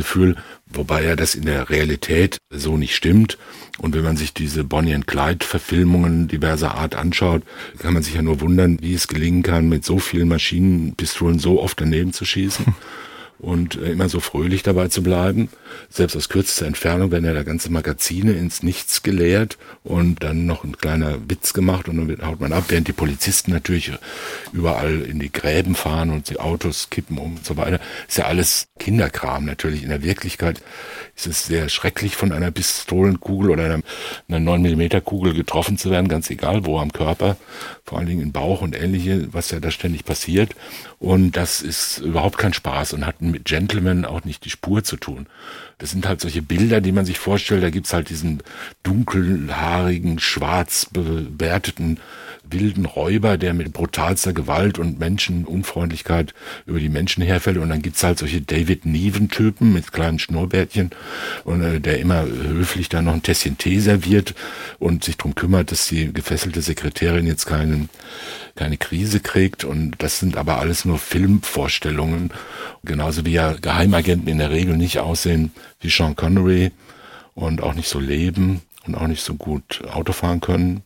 wobei ja das in der Realität so nicht stimmt. Und wenn man sich diese Bonnie and Clyde Verfilmungen diverser Art anschaut, kann man sich ja nur wundern, wie es gelingen kann, mit so vielen Maschinenpistolen so oft daneben zu schießen. [LAUGHS] und äh, immer so fröhlich dabei zu bleiben. Selbst aus kürzester Entfernung werden ja da ganze Magazine ins Nichts geleert und dann noch ein kleiner Witz gemacht und dann haut man ab, während die Polizisten natürlich überall in die Gräben fahren und die Autos kippen um und so weiter. Ist ja alles Kinderkram natürlich. In der Wirklichkeit ist es sehr schrecklich, von einer Pistolenkugel oder einer, einer 9 mm Kugel getroffen zu werden, ganz egal wo am Körper, vor allen Dingen im Bauch und ähnliche, was ja da ständig passiert. Und das ist überhaupt kein Spaß und hat mit Gentleman auch nicht die Spur zu tun. Das sind halt solche Bilder, die man sich vorstellt. Da gibt's halt diesen dunkelhaarigen, schwarz bewerteten wilden Räuber, der mit brutalster Gewalt und Menschenunfreundlichkeit über die Menschen herfällt. Und dann gibt's halt solche David Neven-Typen mit kleinen Schnurrbärtchen und äh, der immer höflich dann noch ein Tässchen Tee serviert und sich drum kümmert, dass die gefesselte Sekretärin jetzt keinen, keine Krise kriegt. Und das sind aber alles nur Filmvorstellungen. Genauso wie ja Geheimagenten in der Regel nicht aussehen wie Sean Connery und auch nicht so leben und auch nicht so gut Auto fahren können.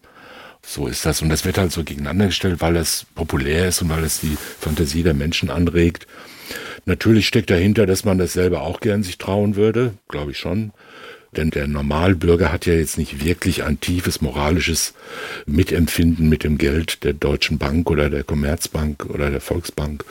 So ist das. Und das wird halt so gegeneinander gestellt, weil es populär ist und weil es die Fantasie der Menschen anregt. Natürlich steckt dahinter, dass man das selber auch gern sich trauen würde, glaube ich schon. Denn der Normalbürger hat ja jetzt nicht wirklich ein tiefes moralisches Mitempfinden mit dem Geld der Deutschen Bank oder der Commerzbank oder der Volksbank.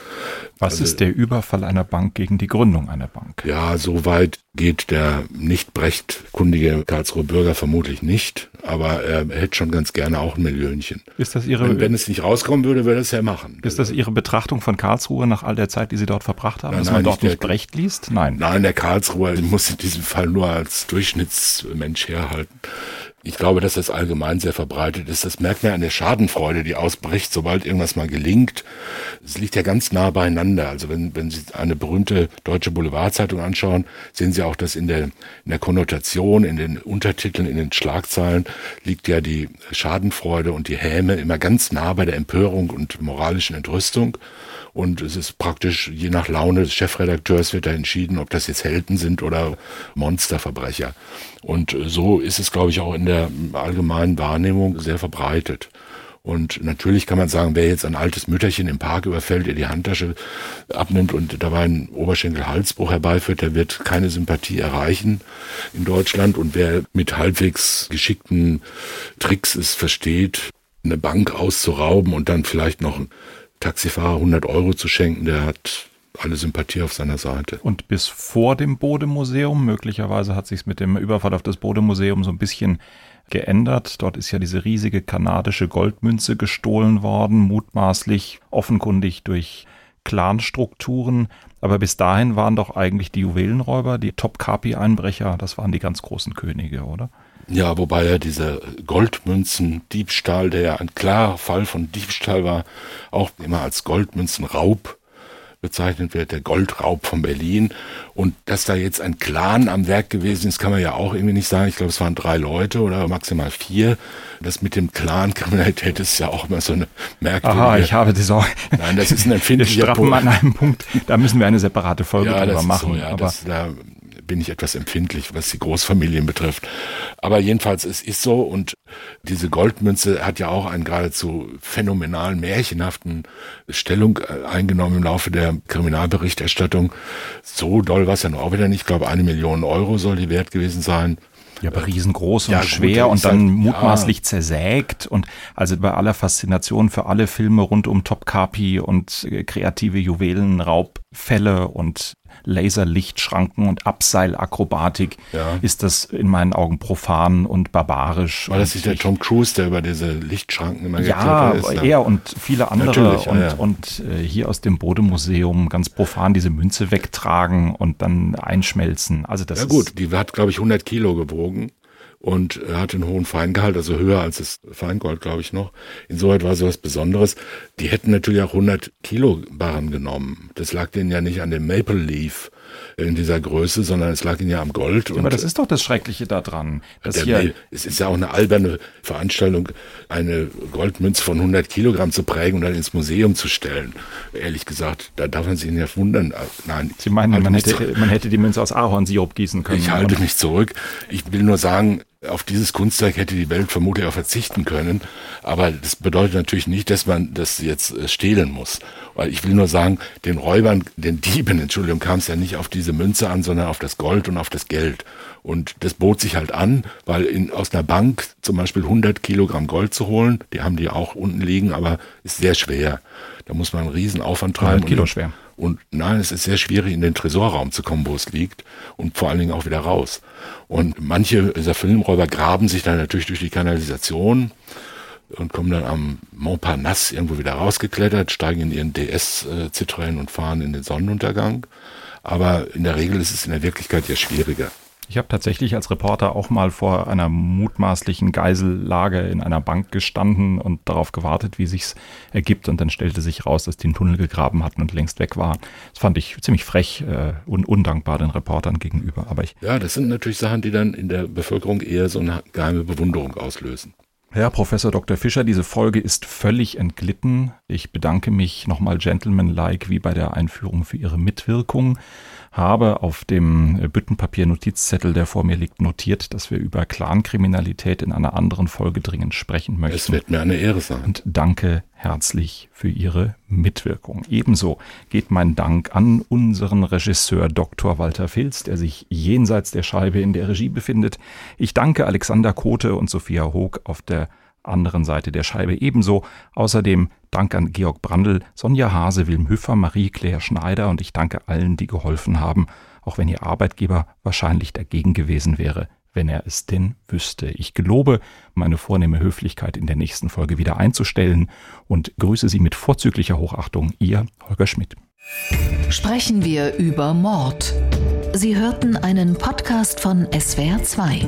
Was also, ist der Überfall einer Bank gegen die Gründung einer Bank? Ja, so weit geht der nicht brechtkundige Karlsruher Bürger vermutlich nicht, aber er hätte schon ganz gerne auch ein Millionchen. Ist das Ihre, wenn, wenn es nicht rauskommen würde, würde er es ja machen. Ist das Ihre Betrachtung von Karlsruhe nach all der Zeit, die Sie dort verbracht haben, nein, dass nein, man dort nicht, der, Brecht liest? Nein. Nein, der Karlsruher muss in diesem Fall nur als Durchschnittsmensch herhalten. Ich glaube, dass das allgemein sehr verbreitet ist. Das merkt man an der Schadenfreude, die ausbricht, sobald irgendwas mal gelingt. Es liegt ja ganz nah beieinander. Also wenn, wenn Sie eine berühmte deutsche Boulevardzeitung anschauen, sehen Sie auch, dass in der, in der Konnotation, in den Untertiteln, in den Schlagzeilen liegt ja die Schadenfreude und die Häme immer ganz nah bei der Empörung und moralischen Entrüstung. Und es ist praktisch, je nach Laune des Chefredakteurs wird da entschieden, ob das jetzt Helden sind oder Monsterverbrecher. Und so ist es, glaube ich, auch in der allgemeinen Wahrnehmung sehr verbreitet. Und natürlich kann man sagen, wer jetzt ein altes Mütterchen im Park überfällt, ihr die Handtasche abnimmt und dabei einen Oberschenkel-Halsbruch herbeiführt, der wird keine Sympathie erreichen in Deutschland. Und wer mit halbwegs geschickten Tricks es versteht, eine Bank auszurauben und dann vielleicht noch Taxifahrer 100 Euro zu schenken, der hat alle Sympathie auf seiner Seite. Und bis vor dem Bodemuseum, möglicherweise hat sich mit dem Überfall auf das Bodemuseum so ein bisschen geändert. Dort ist ja diese riesige kanadische Goldmünze gestohlen worden, mutmaßlich offenkundig durch Clanstrukturen. Aber bis dahin waren doch eigentlich die Juwelenräuber, die Top-Kapi-Einbrecher, das waren die ganz großen Könige, oder? Ja, wobei ja dieser Goldmünzen-Diebstahl, der ja ein klarer Fall von Diebstahl war, auch immer als Goldmünzenraub bezeichnet wird, der Goldraub von Berlin. Und dass da jetzt ein Clan am Werk gewesen ist, kann man ja auch irgendwie nicht sagen. Ich glaube, es waren drei Leute oder maximal vier. Das mit dem Clan-Kriminalität ist ja auch immer so eine merkwürdige... Aha, ich habe die Sorge. Nein, das ist ein empfindlicher Punkt. an einem Punkt, da müssen wir eine separate Folge ja, drüber machen. So, ja, aber das, da bin ich etwas empfindlich, was die Großfamilien betrifft. Aber jedenfalls, es ist so und diese Goldmünze hat ja auch einen geradezu phänomenalen, märchenhaften Stellung äh, eingenommen im Laufe der Kriminalberichterstattung. So doll war es ja noch auch wieder nicht. Ich glaube, eine Million Euro soll die wert gewesen sein. Ja, aber riesengroß und ja, schwer gut, und dann halt, mutmaßlich ja. zersägt und also bei aller Faszination für alle Filme rund um Top Kapi und äh, kreative Juwelenraubfälle und Laserlichtschranken und Abseilakrobatik ja. ist das in meinen Augen profan und barbarisch. War das nicht der Tom Cruise, der über diese Lichtschranken immer ja, ist? Ja, er und viele andere und, ja. und äh, hier aus dem Bodemuseum ganz profan diese Münze wegtragen und dann einschmelzen. Also das ja gut, die hat glaube ich 100 Kilo gewogen und hat einen hohen Feingehalt, also höher als das Feingold, glaube ich noch. Insoweit war so was Besonderes. Die hätten natürlich auch 100 Kilo Barren genommen. Das lag denen ja nicht an dem Maple Leaf in dieser Größe, sondern es lag ihnen ja am Gold. Aber das ist doch das Schreckliche daran. Dass hier es ist ja auch eine alberne Veranstaltung, eine Goldmünze von 100 Kilogramm zu prägen und dann ins Museum zu stellen. Ehrlich gesagt, da darf man sich nicht wundern. Nein. Sie meinen, man hätte, man hätte die Münze aus Ahornsirup gießen können. Ich halte mich zurück. Ich will nur sagen, Auf dieses Kunstwerk hätte die Welt vermutlich auch verzichten können. Aber das bedeutet natürlich nicht, dass man das jetzt äh, stehlen muss. Weil ich will nur sagen, den Räubern, den Dieben, [LAUGHS] Entschuldigung, kam es ja nicht auf diese Münze an, sondern auf das Gold und auf das Geld. Und das bot sich halt an, weil in, aus einer Bank zum Beispiel 100 Kilogramm Gold zu holen, die haben die auch unten liegen, aber ist sehr schwer. Da muss man einen riesen Aufwand treiben. Kilo schwer. Und nein, es ist sehr schwierig, in den Tresorraum zu kommen, wo es liegt und vor allen Dingen auch wieder raus. Und manche dieser Filmräuber graben sich dann natürlich durch die Kanalisation und kommen dann am Montparnasse irgendwo wieder rausgeklettert, steigen in ihren DS äh, Citroën und fahren in den Sonnenuntergang. Aber in der Regel ist es in der Wirklichkeit ja schwieriger. Ich habe tatsächlich als Reporter auch mal vor einer mutmaßlichen Geisellage in einer Bank gestanden und darauf gewartet, wie sich's ergibt. Und dann stellte sich raus, dass die einen Tunnel gegraben hatten und längst weg waren. Das fand ich ziemlich frech äh, und undankbar den Reportern gegenüber. Aber ich ja, das sind natürlich Sachen, die dann in der Bevölkerung eher so eine geheime Bewunderung auslösen. Herr Professor Dr. Fischer, diese Folge ist völlig entglitten. Ich bedanke mich nochmal gentlemanlike wie bei der Einführung für Ihre Mitwirkung habe auf dem Büttenpapier-Notizzettel, der vor mir liegt, notiert, dass wir über Clankriminalität in einer anderen Folge dringend sprechen möchten. Es wird mir eine Ehre sein. Und danke herzlich für Ihre Mitwirkung. Ebenso geht mein Dank an unseren Regisseur Dr. Walter Filz, der sich jenseits der Scheibe in der Regie befindet. Ich danke Alexander Kote und Sophia Hoog auf der anderen Seite der Scheibe ebenso. Außerdem Dank an Georg Brandl, Sonja Hase, Wilm Hüffer, Marie-Claire Schneider und ich danke allen, die geholfen haben, auch wenn Ihr Arbeitgeber wahrscheinlich dagegen gewesen wäre, wenn er es denn wüsste. Ich gelobe, meine vornehme Höflichkeit in der nächsten Folge wieder einzustellen und grüße Sie mit vorzüglicher Hochachtung, Ihr Holger Schmidt. Sprechen wir über Mord. Sie hörten einen Podcast von SWR2.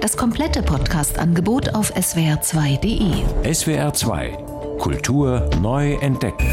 Das komplette Podcast-Angebot auf swr2.de. SWR2 Kultur neu entdecken.